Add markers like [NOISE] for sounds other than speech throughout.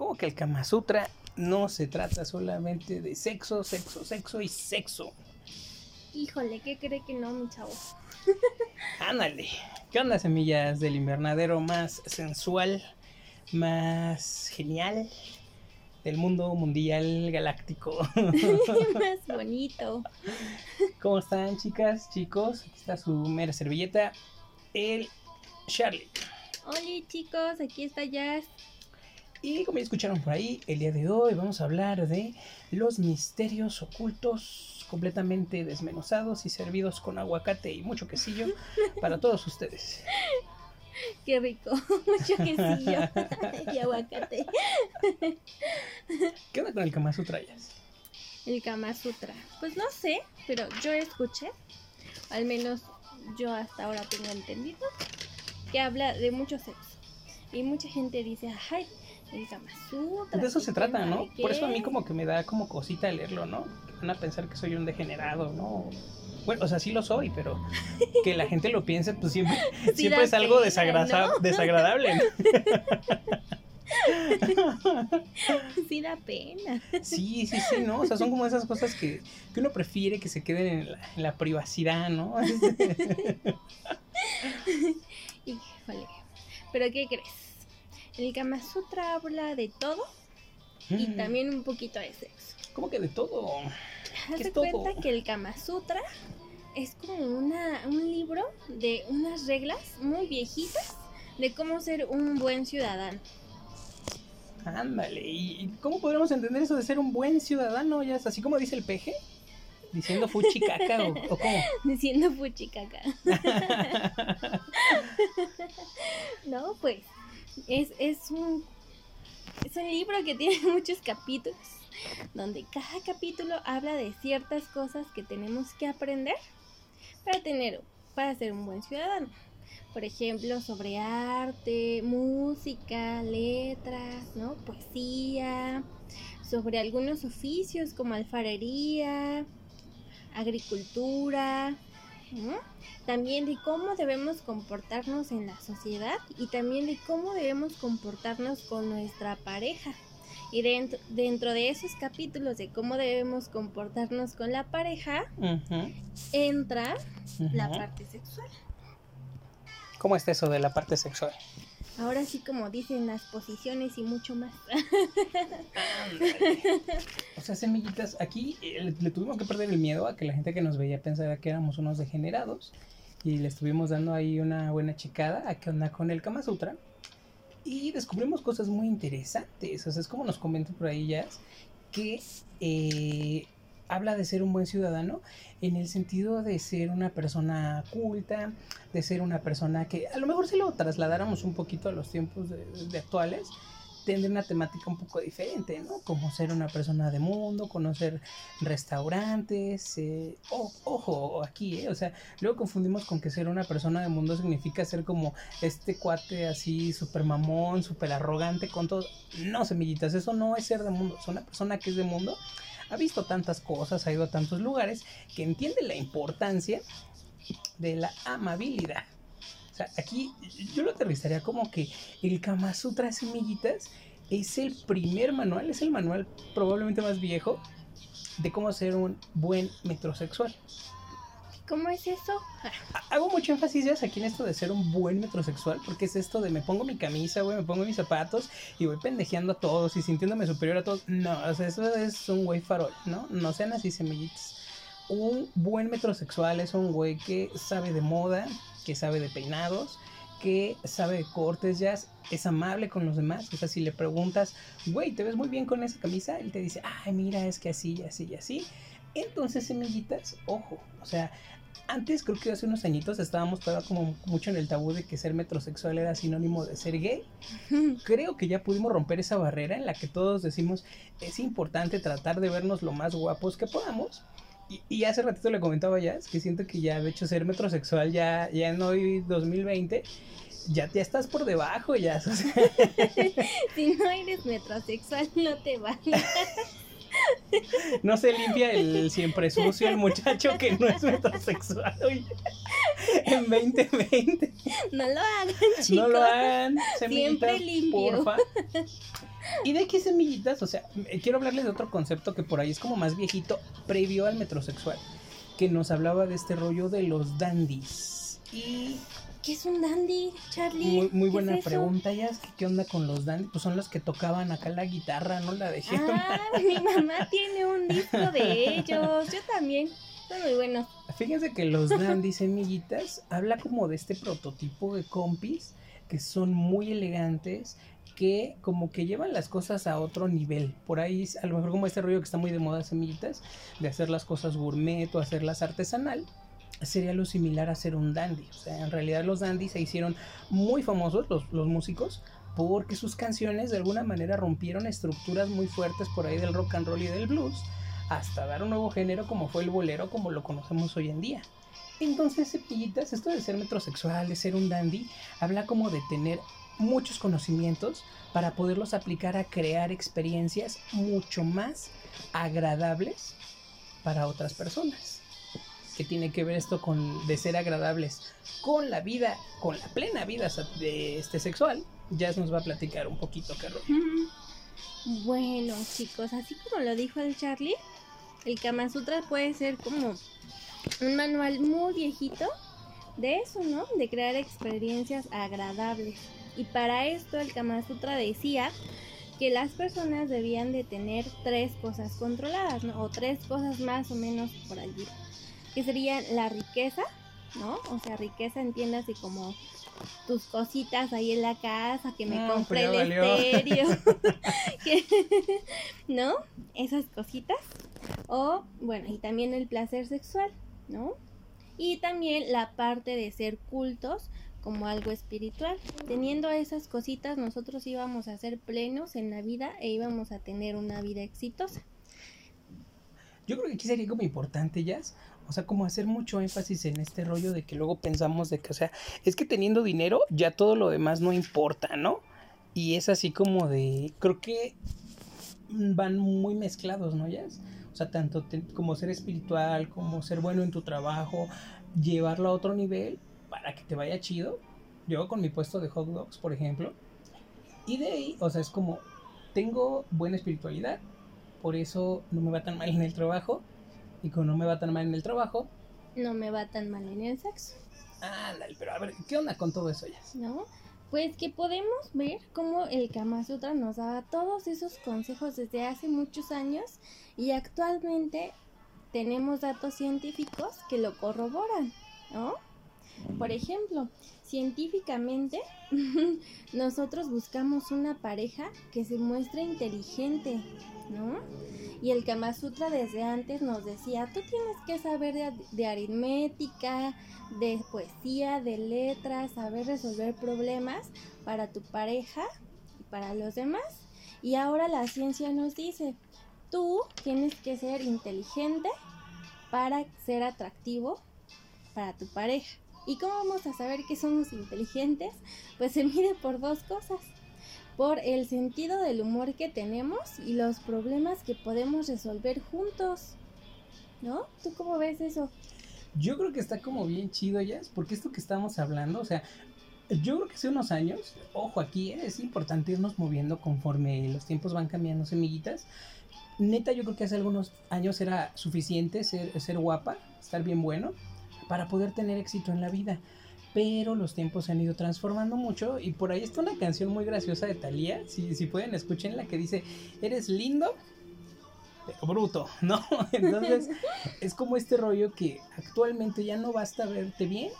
¿Cómo que el Kama Sutra no se trata solamente de sexo, sexo, sexo y sexo? Híjole, ¿qué cree que no, mi chavo? [LAUGHS] Ándale. ¿Qué onda, semillas del invernadero más sensual, más genial del mundo mundial galáctico? [LAUGHS] [LAUGHS] Más bonito. ¿Cómo están, chicas, chicos? Aquí está su mera servilleta, el Charlie. Hola chicos, aquí está Jazz. Y como ya escucharon por ahí, el día de hoy vamos a hablar de los misterios ocultos completamente desmenuzados y servidos con aguacate y mucho quesillo para todos ustedes. [LAUGHS] Qué rico, [LAUGHS] mucho quesillo y aguacate. ¿Qué onda con el Kama Sutra? El Kama Sutra. Pues no sé, pero yo escuché, al menos yo hasta ahora tengo entendido, que habla de mucho sexo. Y mucha gente dice, ay, el Kama Sutra. De eso se trata, ¿no? Por eso a mí qué". como que me da como cosita leerlo, ¿no? Van a pensar que soy un degenerado, ¿no? Bueno, o sea, sí lo soy, pero que la gente lo piense, pues siempre, [LAUGHS] Sí siempre es algo pena, ¿no? [LAUGHS] desagradable. ¿no? [LAUGHS] Sí da pena. Sí, sí, sí, ¿no? O sea, son como esas cosas que, que uno prefiere que se queden en la, en la privacidad, ¿no? Híjole. ¿Pero qué crees? El Kama Sutra habla de todo y Mm, también un poquito de sexo. ¿Cómo que de todo? Haz ¿Qué de es todo? cuenta que el Kama Sutra es como una, un libro de unas reglas muy viejitas de cómo ser un buen ciudadano. Ándale, ¿y cómo podremos entender eso de ser un buen ciudadano? Ya es así como dice el peje, diciendo fuchi caca o, o cómo. [LAUGHS] Diciendo puchicaca. [LAUGHS] [LAUGHS] no, pues es, es un es un libro que [LAUGHS] tiene muchos capítulos donde cada capítulo habla de ciertas cosas que tenemos que aprender para tener para ser un buen ciudadano. Por ejemplo, sobre arte, música, letras, ¿no? Poesía, sobre algunos oficios como alfarería, agricultura, ¿no? también de cómo debemos comportarnos en la sociedad y también de cómo debemos comportarnos con nuestra pareja. Y dentro, dentro de esos capítulos de cómo debemos comportarnos con la pareja, entra la parte sexual. ¿Cómo está eso de la parte sexual? Ahora sí, como dicen las posiciones y mucho más. [LAUGHS] O sea, semillitas, aquí eh, le, le tuvimos que perder el miedo a que la gente que nos veía pensara que éramos unos degenerados. Y le estuvimos dando ahí una buena checada a qué onda con el Kama Sutra. Y descubrimos cosas muy interesantes. O sea, es como nos comentan por ahí ya que eh, habla de ser un buen ciudadano en el sentido de ser una persona culta, de ser una persona que a lo mejor si lo trasladáramos un poquito a los tiempos de, de actuales, tendría una temática un poco diferente, ¿no? Como ser una persona de mundo, conocer restaurantes, eh, o- ojo, aquí, ¿eh? O sea, luego confundimos con que ser una persona de mundo significa ser como este cuate así, súper mamón, súper arrogante con todo. No, semillitas, eso no es ser de mundo. Es una persona que es de mundo, ha visto tantas cosas, ha ido a tantos lugares, que entiende la importancia de la amabilidad. O sea, aquí yo lo aterrizaría como que el Kama Sutra Semillitas es el primer manual, es el manual probablemente más viejo de cómo ser un buen metrosexual. ¿Cómo es eso? Ha- Hago mucho énfasis ya aquí en esto de ser un buen metrosexual, porque es esto de me pongo mi camisa, güey, me pongo mis zapatos y voy pendejeando a todos y sintiéndome superior a todos. No, o sea, eso es un güey farol, ¿no? No sean así semillitas. Un buen metrosexual es un güey que sabe de moda, que sabe de peinados, que sabe de cortes ya, es amable con los demás. O sea, si le preguntas, güey, ¿te ves muy bien con esa camisa? Él te dice, ay, mira, es que así, así y así. Entonces, semillitas, ojo, o sea, antes, creo que hace unos añitos estábamos todavía como mucho en el tabú de que ser metrosexual era sinónimo de ser gay. Creo que ya pudimos romper esa barrera en la que todos decimos es importante tratar de vernos lo más guapos que podamos. Y, y hace ratito le comentaba ya, es que siento que ya, de hecho, ser metrosexual ya, ya en hoy 2020, ya, ya estás por debajo, ya. [LAUGHS] si no eres metrosexual, no te vale. [LAUGHS] no se limpia el siempre sucio, el muchacho que no es metrosexual. oye. En 2020. No lo hagan, chicos. No lo hagan, Siempre semillitas, limpio. porfa. Y de qué semillitas, o sea, eh, quiero hablarles de otro concepto que por ahí es como más viejito, previo al metrosexual, que nos hablaba de este rollo de los dandies. Y ¿Qué es un dandy, Charlie? muy, muy ¿Qué buena es pregunta, ya ¿qué onda con los dandies? Pues son los que tocaban acá la guitarra, no la dejé. Ah, mi mamá tiene un disco de ellos. Yo también. Son muy buenos. Fíjense que los dandies [LAUGHS] semillitas habla como de este prototipo de compis que son muy elegantes, que como que llevan las cosas a otro nivel. Por ahí, a lo mejor como este rollo que está muy de moda semillitas, de hacer las cosas gourmet o hacerlas artesanal, sería lo similar a ser un dandy. O sea, en realidad los dandies se hicieron muy famosos, los, los músicos, porque sus canciones de alguna manera rompieron estructuras muy fuertes por ahí del rock and roll y del blues, hasta dar un nuevo género como fue el bolero, como lo conocemos hoy en día. Entonces, cepillitas, esto de ser metrosexual, de ser un dandy, habla como de tener muchos conocimientos para poderlos aplicar a crear experiencias mucho más agradables para otras personas. Que tiene que ver esto con de ser agradables con la vida, con la plena vida de este sexual. Jazz nos va a platicar un poquito rollo. Bueno, chicos, así como lo dijo el Charlie, el Kama Sutra puede ser como un manual muy viejito de eso, ¿no? De crear experiencias agradables. Y para esto el Kama Sutra decía que las personas debían de tener tres cosas controladas, ¿no? O tres cosas más o menos por allí. Que serían la riqueza, ¿no? O sea, riqueza entiéndase como tus cositas ahí en la casa, que me Ah, compré pues ya el valió. estéreo, [LAUGHS] que- ¿no? Esas cositas. O, bueno, y también el placer sexual, ¿no? Y también la parte de ser cultos como algo espiritual. Teniendo esas cositas, nosotros íbamos a ser plenos en la vida e íbamos a tener una vida exitosa. Yo creo que aquí sería como importante, Jazz. O sea, como hacer mucho énfasis en este rollo de que luego pensamos de que, o sea, es que teniendo dinero ya todo lo demás no importa, ¿no? Y es así como de, creo que van muy mezclados, ¿no, Jazz? O sea, tanto como ser espiritual, como ser bueno en tu trabajo, llevarlo a otro nivel para que te vaya chido. Yo con mi puesto de hot dogs, por ejemplo. Y de ahí, o sea, es como, tengo buena espiritualidad, por eso no me va tan mal en el trabajo. Y como no me va tan mal en el trabajo, No me va tan mal en el sexo. ándale, pero a ver, ¿qué onda con todo eso, Jazz? ¿no? Pues que podemos ver cómo el Kama Sutra nos daba todos esos consejos desde hace muchos años y actualmente tenemos datos científicos que lo corroboran, ¿no? Por ejemplo, científicamente [LAUGHS] nosotros buscamos una pareja que se muestre inteligente, ¿no? Y el Kama Sutra desde antes nos decía, tú tienes que saber de, de aritmética, de poesía, de letras, saber resolver problemas para tu pareja y para los demás. Y ahora la ciencia nos dice, tú tienes que ser inteligente para ser atractivo para tu pareja. ¿Y cómo vamos a saber que somos inteligentes? Pues se mide por dos cosas. Por el sentido del humor que tenemos y los problemas que podemos resolver juntos. ¿No? ¿Tú cómo ves eso? Yo creo que está como bien chido, Jazz, porque esto que estamos hablando, o sea, yo creo que hace unos años, ojo, aquí eh, es importante irnos moviendo conforme los tiempos van cambiando, semillitas. Neta, yo creo que hace algunos años era suficiente ser, ser guapa, estar bien bueno, para poder tener éxito en la vida. Pero los tiempos se han ido transformando mucho y por ahí está una canción muy graciosa de Thalía, si, si pueden escúchenla, que dice, eres lindo, pero bruto, [LAUGHS] ¿no? Entonces, [LAUGHS] es como este rollo que actualmente ya no basta verte bien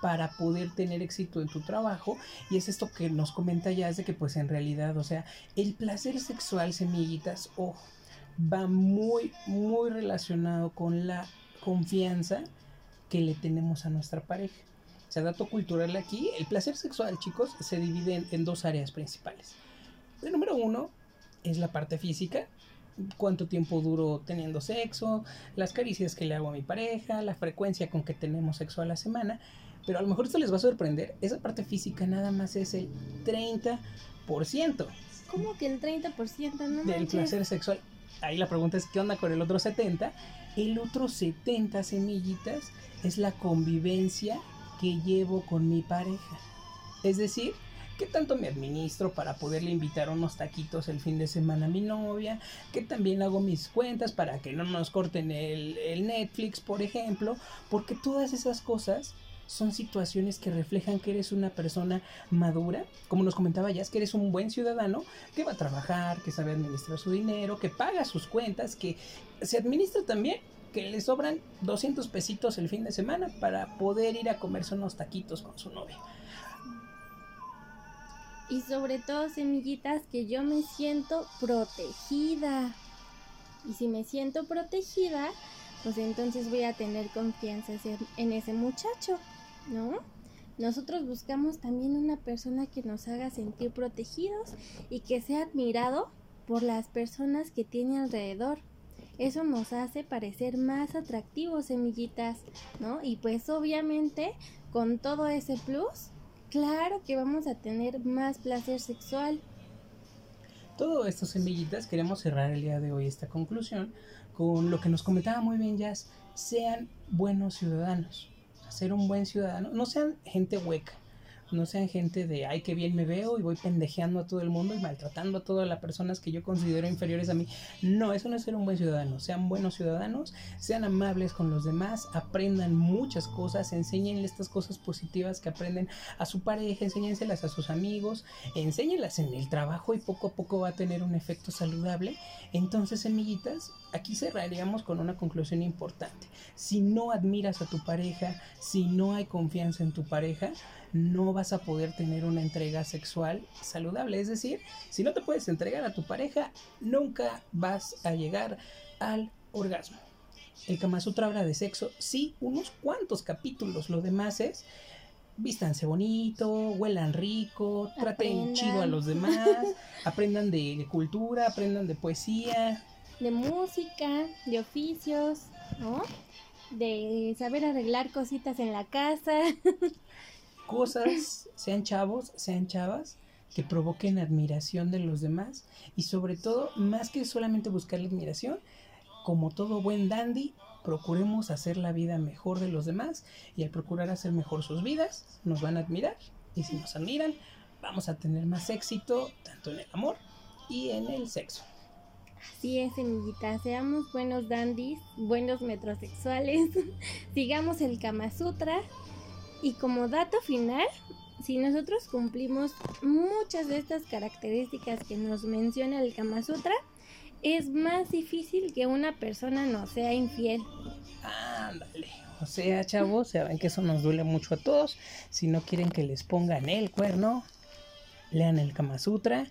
para poder tener éxito en tu trabajo y es esto que nos comenta ya es de que pues en realidad o sea el placer sexual semillitas ojo va muy muy relacionado con la confianza que le tenemos a nuestra pareja o sea dato cultural aquí el placer sexual chicos se divide en, en dos áreas principales el número uno es la parte física cuánto tiempo duro teniendo sexo, las caricias que le hago a mi pareja, la frecuencia con que tenemos sexo a la semana. Pero a lo mejor esto les va a sorprender. Esa parte física nada más es el 30% ¿Cómo que el 30%? No del placer sexual. Ahí la pregunta es, ¿qué onda con el otro 70%? El otro 70 semillitas es la convivencia que llevo con mi pareja. Es decir, ¿Qué tanto me administro para poderle invitar unos taquitos el fin de semana a mi novia? ¿Qué también hago mis cuentas para que no nos corten el, el Netflix, por ejemplo? Porque todas esas cosas son situaciones que reflejan que eres una persona madura, como nos comentaba ya, es que eres un buen ciudadano que va a trabajar, que sabe administrar su dinero, que paga sus cuentas, que se administra también, que le sobran 200 pesitos el fin de semana para poder ir a comerse unos taquitos con su novia. Y sobre todo, semillitas, que yo me siento protegida. Y si me siento protegida, pues entonces voy a tener confianza en ese muchacho. ¿no? Nosotros buscamos también una persona que nos haga sentir protegidos y que sea admirado por las personas que tiene alrededor. Eso nos hace parecer más atractivos, semillitas, ¿no? Y pues obviamente con todo ese plus, claro que vamos a tener más placer sexual. Todo esto, semillitas, queremos cerrar el día de hoy esta conclusión con lo que nos comentaba muy bien Jazz. Sean buenos ciudadanos ser un buen ciudadano. No sean gente hueca. No sean gente de, ay, qué bien me veo y voy pendejeando a todo el mundo y maltratando a todas las personas que yo considero inferiores a mí. No, eso no es ser un buen ciudadano. Sean buenos ciudadanos, sean amables con los demás, aprendan muchas cosas, enséñenle estas cosas positivas que aprenden a su pareja, enséñenselas a sus amigos, enséñenlas en el trabajo y poco a poco va a tener un efecto saludable. Entonces, semillitas, aquí cerraríamos con una conclusión importante. Si no admiras a tu pareja, si no hay confianza en tu pareja, no vas a poder tener una entrega sexual saludable. Es decir, si no te puedes entregar a tu pareja, nunca vas a llegar al orgasmo. El Kama Sutra habla de sexo, sí, unos cuantos capítulos, lo demás es vístanse bonito, huelan rico, traten chido a los demás, [LAUGHS] aprendan de cultura, aprendan de poesía, de música, de oficios, ¿no? De saber arreglar cositas en la casa. [LAUGHS] cosas, sean chavos, sean chavas, que provoquen admiración de los demás y sobre todo, más que solamente buscar la admiración, como todo buen dandy, procuremos hacer la vida mejor de los demás y al procurar hacer mejor sus vidas, nos van a admirar y si nos admiran, vamos a tener más éxito tanto en el amor y en el sexo. Así es, semillita, seamos buenos dandies, buenos metrosexuales, [LAUGHS] sigamos el Kama Sutra y como dato final, si nosotros cumplimos muchas de estas características que nos menciona el Kama Sutra, es más difícil que una persona no sea infiel. Ándale. O sea, chavos, saben que eso nos duele mucho a todos. Si no quieren que les pongan el cuerno, lean el Kama Sutra,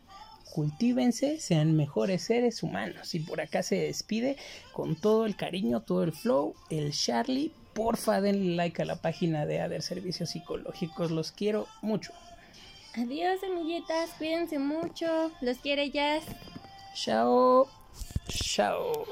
cultívense, sean mejores seres humanos. Y por acá se despide con todo el cariño, todo el flow, el Charlie porfa denle like a la página de Ader Servicios Psicológicos. Los quiero mucho. Adiós, amiguitas. Cuídense mucho. Los quiere Jazz. Chao. Chao.